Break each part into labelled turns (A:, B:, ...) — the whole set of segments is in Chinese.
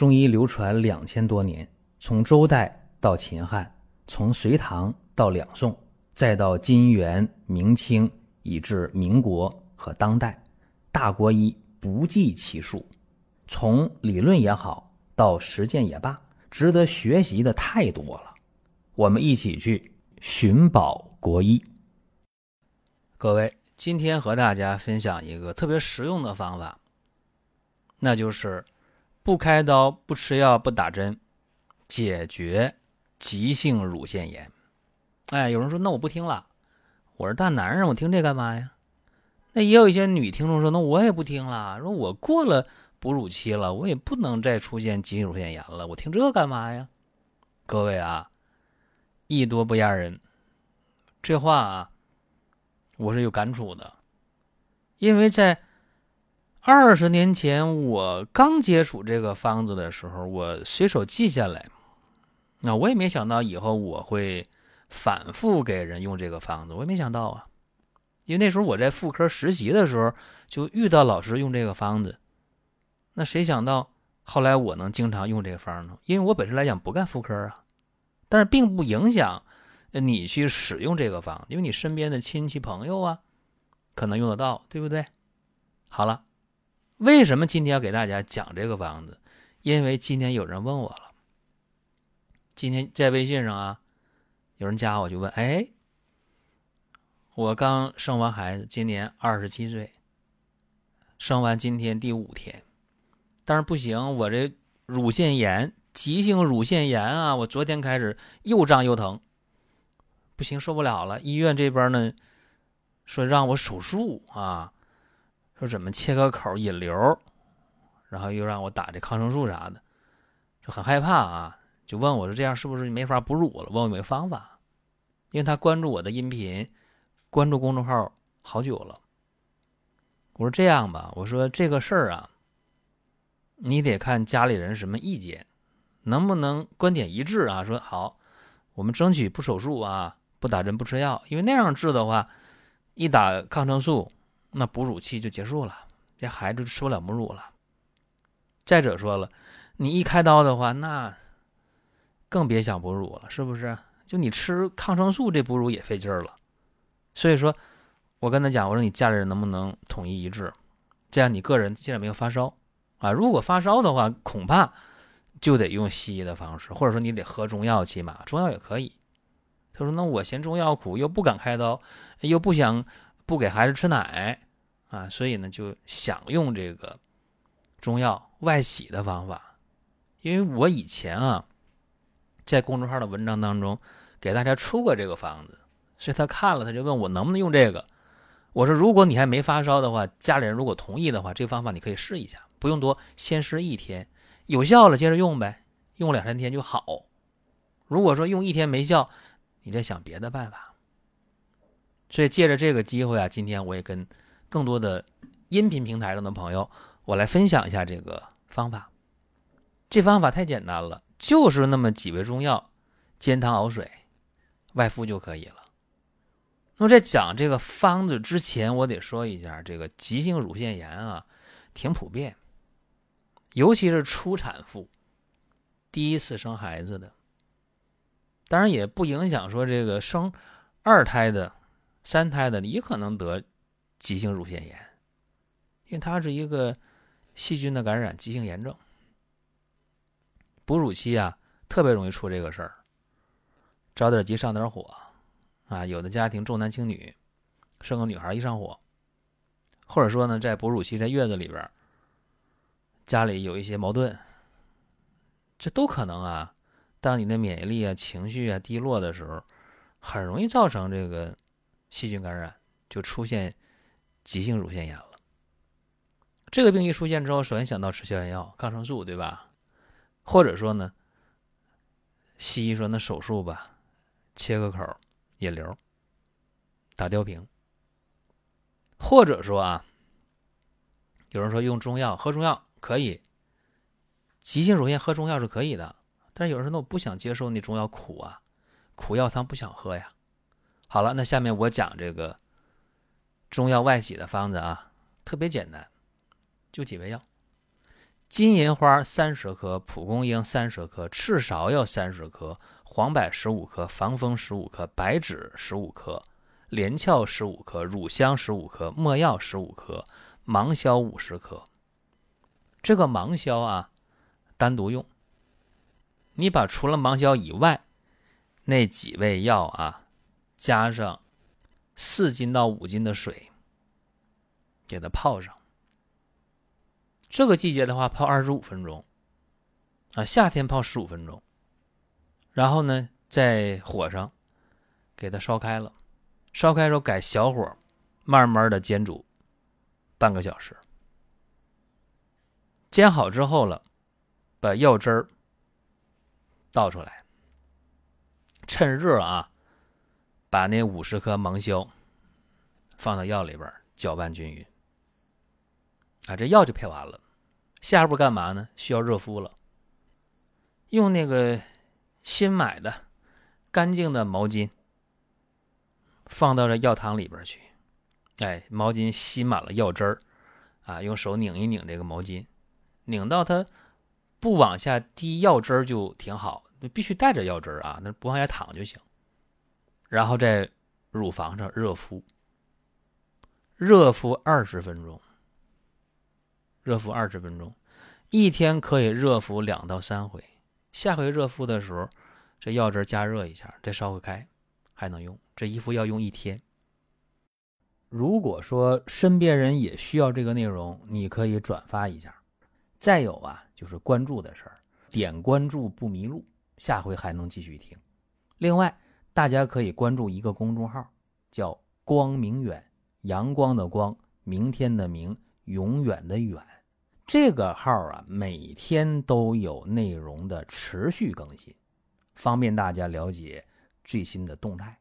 A: 中医流传两千多年，从周代到秦汉，从隋唐到两宋，再到金元明清，以至民国和当代，大国医不计其数。从理论也好，到实践也罢，值得学习的太多了。我们一起去寻宝国医。各位，今天和大家分享一个特别实用的方法，那就是不开刀、不吃药、不打针，解决急性乳腺炎。哎，有人说那我不听了，我是大男人，我听这干嘛呀？那也有一些女听众说，那我也不听了，说我过了哺乳期了，我也不能再出现急性乳腺炎了，我听这干嘛呀？各位啊，艺多不压人，这话啊。我是有感触的，因为在二十年前我刚接触这个方子的时候，我随手记下来，那我也没想到以后我会反复给人用这个方子，我也没想到啊，因为那时候我在妇科实习的时候就遇到老师用这个方子，那谁想到后来我能经常用这个方呢？因为我本身来讲不干妇科啊，但是并不影响。你去使用这个方，因为你身边的亲戚朋友啊，可能用得到，对不对？好了，为什么今天要给大家讲这个方子？因为今天有人问我了，今天在微信上啊，有人加我就问，哎，我刚生完孩子，今年二十七岁，生完今天第五天，但是不行，我这乳腺炎，急性乳腺炎啊，我昨天开始又胀又疼。不行，受不了了。医院这边呢，说让我手术啊，说怎么切个口引流，然后又让我打这抗生素啥的，就很害怕啊，就问我说这样是不是没法哺乳了？问我有没有方法？因为他关注我的音频，关注公众号好久了。我说这样吧，我说这个事儿啊，你得看家里人什么意见，能不能观点一致啊？说好，我们争取不手术啊。不打针不吃药，因为那样治的话，一打抗生素，那哺乳期就结束了，这孩子就吃不了母乳了。再者说了，你一开刀的话，那更别想哺乳了，是不是？就你吃抗生素，这哺乳也费劲儿了。所以说，我跟他讲，我说你家里人能不能统一一致，这样你个人既然没有发烧啊，如果发烧的话，恐怕就得用西医的方式，或者说你得喝中药，起码中药也可以。他说：“那我嫌中药苦，又不敢开刀，又不想不给孩子吃奶啊，所以呢，就想用这个中药外洗的方法。因为我以前啊，在公众号的文章当中给大家出过这个方子，所以他看了，他就问我能不能用这个。我说，如果你还没发烧的话，家里人如果同意的话，这个方法你可以试一下，不用多，先试一天，有效了接着用呗，用两三天就好。如果说用一天没效，你再想别的办法，所以借着这个机会啊，今天我也跟更多的音频平台上的朋友，我来分享一下这个方法。这方法太简单了，就是那么几味中药，煎汤熬水，外敷就可以了。那么在讲这个方子之前，我得说一下，这个急性乳腺炎啊，挺普遍，尤其是初产妇，第一次生孩子的。当然也不影响说这个生二胎的、三胎的也可能得急性乳腺炎，因为它是一个细菌的感染急性炎症。哺乳期啊，特别容易出这个事儿，着点急上点火啊。有的家庭重男轻女，生个女孩一上火，或者说呢，在哺乳期在月子里边，家里有一些矛盾，这都可能啊。当你的免疫力啊、情绪啊低落的时候，很容易造成这个细菌感染，就出现急性乳腺炎了。这个病一出现之后，首先想到吃消炎药、抗生素，对吧？或者说呢，西医说那手术吧，切个口引流，打吊瓶。或者说啊，有人说用中药喝中药可以，急性乳腺喝中药是可以的。但是有人说，那我不想接受那中药苦啊，苦药汤不想喝呀。好了，那下面我讲这个中药外洗的方子啊，特别简单，就几味药。金银花三十克，蒲公英三十克，赤芍药三十克，黄柏十五克，防风十五克，白芷十五克，连翘十五克，乳香十五克，没药十五克，芒硝五十克。这个芒硝啊，单独用。你把除了芒硝以外那几味药啊，加上四斤到五斤的水，给它泡上。这个季节的话，泡二十五分钟，啊，夏天泡十五分钟。然后呢，在火上给它烧开了，烧开之后改小火，慢慢的煎煮半个小时。煎好之后了，把药汁儿。倒出来，趁热啊，把那五十克芒硝放到药里边，搅拌均匀。啊，这药就配完了。下一步干嘛呢？需要热敷了。用那个新买的干净的毛巾放到这药汤里边去。哎，毛巾吸满了药汁儿，啊，用手拧一拧这个毛巾，拧到它。不往下滴药汁儿就挺好，必须带着药汁儿啊，那不往下淌就行。然后在乳房上热敷，热敷二十分钟，热敷二十分钟，一天可以热敷两到三回。下回热敷的时候，这药汁加热一下，再烧个开，还能用。这一副要用一天。如果说身边人也需要这个内容，你可以转发一下。再有啊，就是关注的事儿，点关注不迷路，下回还能继续听。另外，大家可以关注一个公众号，叫“光明远”，阳光的光，明天的明，永远的远。这个号啊，每天都有内容的持续更新，方便大家了解最新的动态。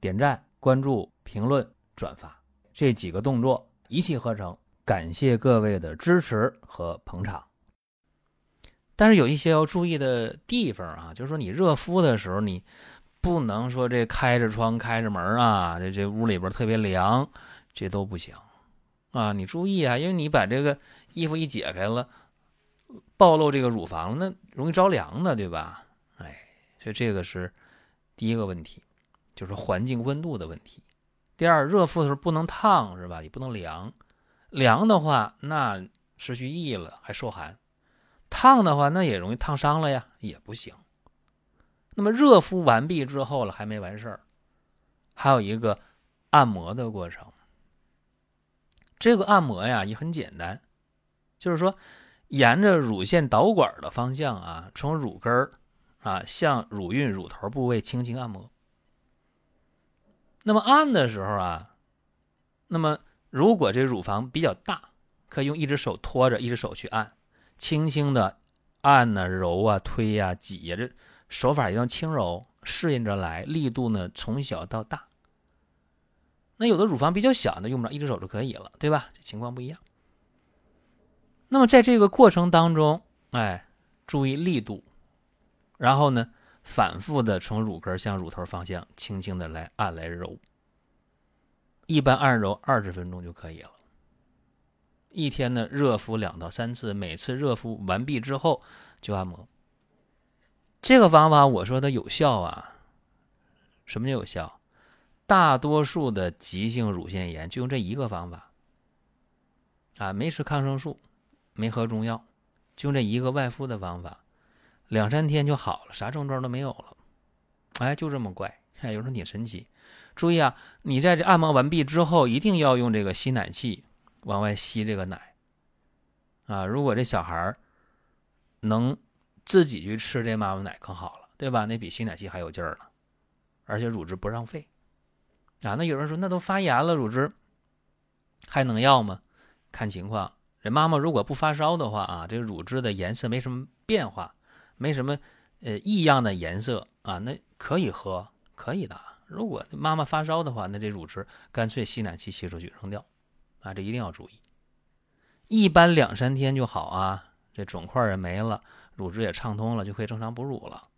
A: 点赞、关注、评论、转发这几个动作一气呵成。感谢各位的支持和捧场，但是有一些要注意的地方啊，就是说你热敷的时候，你不能说这开着窗、开着门啊，这这屋里边特别凉，这都不行啊。你注意啊，因为你把这个衣服一解开了，暴露这个乳房，那容易着凉的，对吧？哎，所以这个是第一个问题，就是环境温度的问题。第二，热敷的时候不能烫，是吧？也不能凉。凉的话，那失去意义了，还受寒；烫的话，那也容易烫伤了呀，也不行。那么热敷完毕之后了，还没完事儿，还有一个按摩的过程。这个按摩呀也很简单，就是说沿着乳腺导管的方向啊，从乳根儿啊向乳晕、乳头部位轻轻按摩。那么按的时候啊，那么。如果这乳房比较大，可以用一只手托着，一只手去按，轻轻的按呢、揉啊、推呀、挤呀，这手法一定要轻柔，适应着来，力度呢从小到大。那有的乳房比较小呢，用不着一只手就可以了，对吧？情况不一样。那么在这个过程当中，哎，注意力度，然后呢，反复的从乳根向乳头方向轻轻的来按来揉。一般按揉二十分钟就可以了。一天呢，热敷两到三次，每次热敷完毕之后就按摩。这个方法我说它有效啊。什么叫有效？大多数的急性乳腺炎就用这一个方法啊，没吃抗生素，没喝中药，就用这一个外敷的方法，两三天就好了，啥症状都没有了。哎，就这么怪，哎，有时候挺神奇。注意啊，你在这按摩完毕之后，一定要用这个吸奶器往外吸这个奶啊。如果这小孩能自己去吃这妈妈奶更好了，对吧？那比吸奶器还有劲儿呢，而且乳汁不浪费啊。那有人说，那都发炎了，乳汁还能要吗？看情况，人妈妈如果不发烧的话啊，这个乳汁的颜色没什么变化，没什么呃异样的颜色啊，那可以喝，可以的。如果妈妈发烧的话，那这乳汁干脆吸奶器吸出去扔掉，啊，这一定要注意。一般两三天就好啊，这肿块也没了，乳汁也畅通了，就可以正常哺乳了。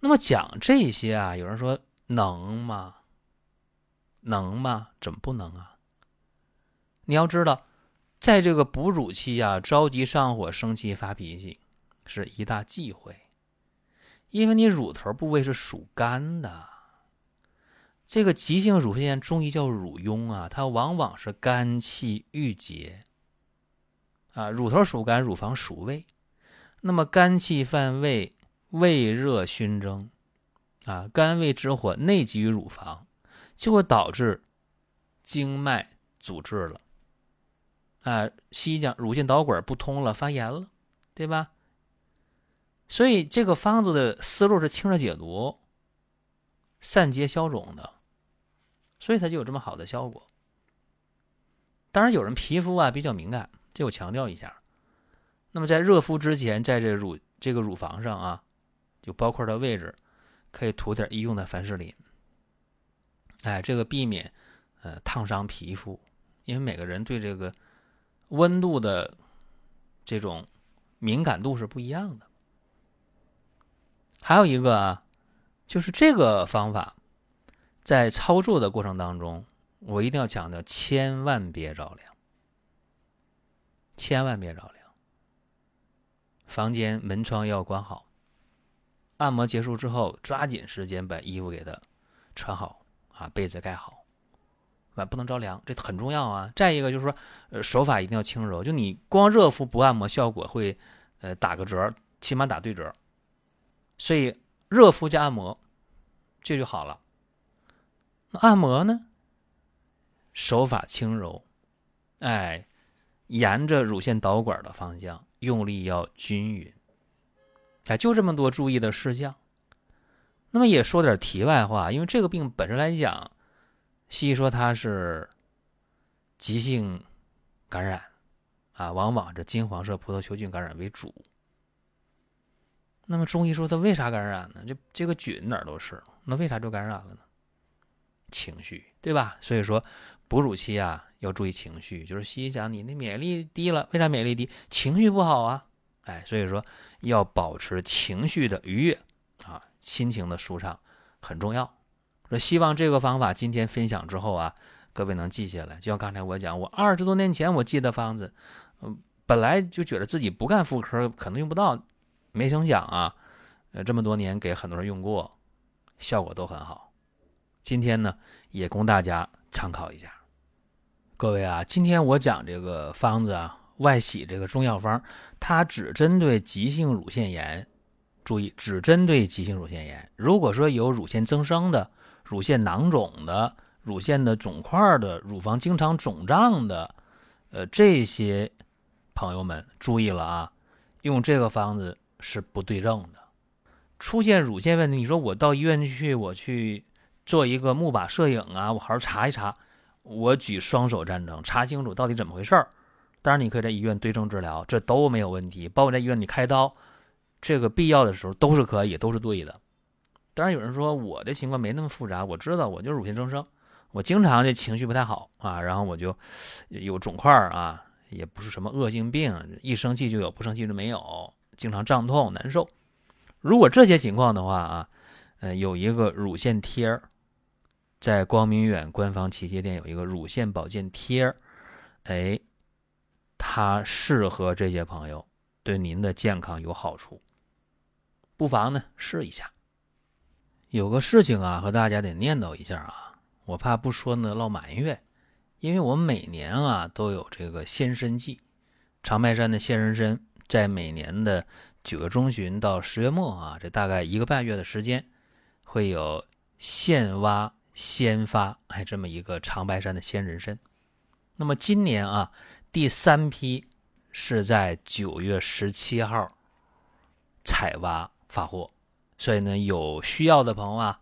A: 那么讲这些啊，有人说能吗？能吗？怎么不能啊？你要知道，在这个哺乳期啊，着急上火、生气、发脾气是一大忌讳，因为你乳头部位是属肝的。这个急性乳腺炎，中医叫乳痈啊，它往往是肝气郁结啊。乳头属肝，乳房属胃，那么肝气犯胃，胃热熏蒸啊，肝胃之火内积于乳房，就会导致经脉阻滞了啊。西医讲乳腺导管不通了，发炎了，对吧？所以这个方子的思路是清热解毒、散结消肿的。所以它就有这么好的效果。当然，有人皮肤啊比较敏感，这我强调一下。那么在热敷之前，在这乳这个乳房上啊，就包括的位置，可以涂点医用的凡士林。哎，这个避免呃烫伤皮肤，因为每个人对这个温度的这种敏感度是不一样的。还有一个啊，就是这个方法。在操作的过程当中，我一定要强调，千万别着凉，千万别着凉。房间门窗要关好。按摩结束之后，抓紧时间把衣服给它穿好啊，被子盖好，啊，不能着凉，这很重要啊。再一个就是说，呃，手法一定要轻柔，就你光热敷不按摩，效果会呃打个折，起码打对折。所以热敷加按摩，这就好了。那按摩呢，手法轻柔，哎，沿着乳腺导管的方向用力要均匀，哎，就这么多注意的事项。那么也说点题外话，因为这个病本身来讲，西医说它是急性感染啊，往往这金黄色葡萄球菌感染为主。那么中医说它为啥感染呢？这这个菌哪儿都是，那为啥就感染了呢？情绪对吧？所以说，哺乳期啊要注意情绪。就是西医讲你那免疫力低了，为啥免疫力低？情绪不好啊！哎，所以说要保持情绪的愉悦啊，心情的舒畅很重要。说希望这个方法今天分享之后啊，各位能记下来。就像刚才我讲，我二十多年前我记的方子，嗯，本来就觉得自己不干妇科可能用不到，没成想啊，呃，这么多年给很多人用过，效果都很好。今天呢，也供大家参考一下。各位啊，今天我讲这个方子啊，外洗这个中药方，它只针对急性乳腺炎，注意，只针对急性乳腺炎。如果说有乳腺增生的、乳腺囊肿的、乳腺的肿块的、乳房经常肿胀的，呃，这些朋友们注意了啊，用这个方子是不对症的。出现乳腺问题，你说我到医院去，我去。做一个木靶摄影啊，我好好查一查，我举双手赞成，查清楚到底怎么回事儿。当然，你可以在医院对症治疗，这都没有问题。包括在医院你开刀，这个必要的时候都是可以，都是对的。当然，有人说我的情况没那么复杂，我知道我就是乳腺增生，我经常这情绪不太好啊，然后我就有肿块啊，也不是什么恶性病，一生气就有，不生气就没有，经常胀痛难受。如果这些情况的话啊，呃，有一个乳腺贴儿。在光明远官方旗舰店有一个乳腺保健贴儿，哎，它适合这些朋友，对您的健康有好处，不妨呢试一下。有个事情啊，和大家得念叨一下啊，我怕不说呢落埋怨，因为我们每年啊都有这个鲜参季，长白山的鲜人参，在每年的九月中旬到十月末啊，这大概一个半月的时间，会有现挖。先发哎，这么一个长白山的鲜人参，那么今年啊，第三批是在九月十七号采挖发货，所以呢，有需要的朋友啊，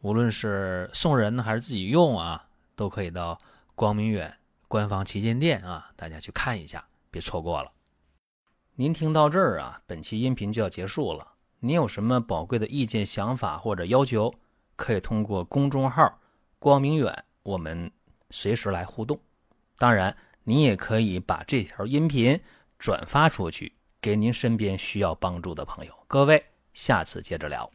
A: 无论是送人还是自己用啊，都可以到光明远官方旗舰店啊，大家去看一下，别错过了。您听到这儿啊，本期音频就要结束了。您有什么宝贵的意见、想法或者要求？可以通过公众号“光明远”，我们随时来互动。当然，你也可以把这条音频转发出去，给您身边需要帮助的朋友。各位，下次接着聊。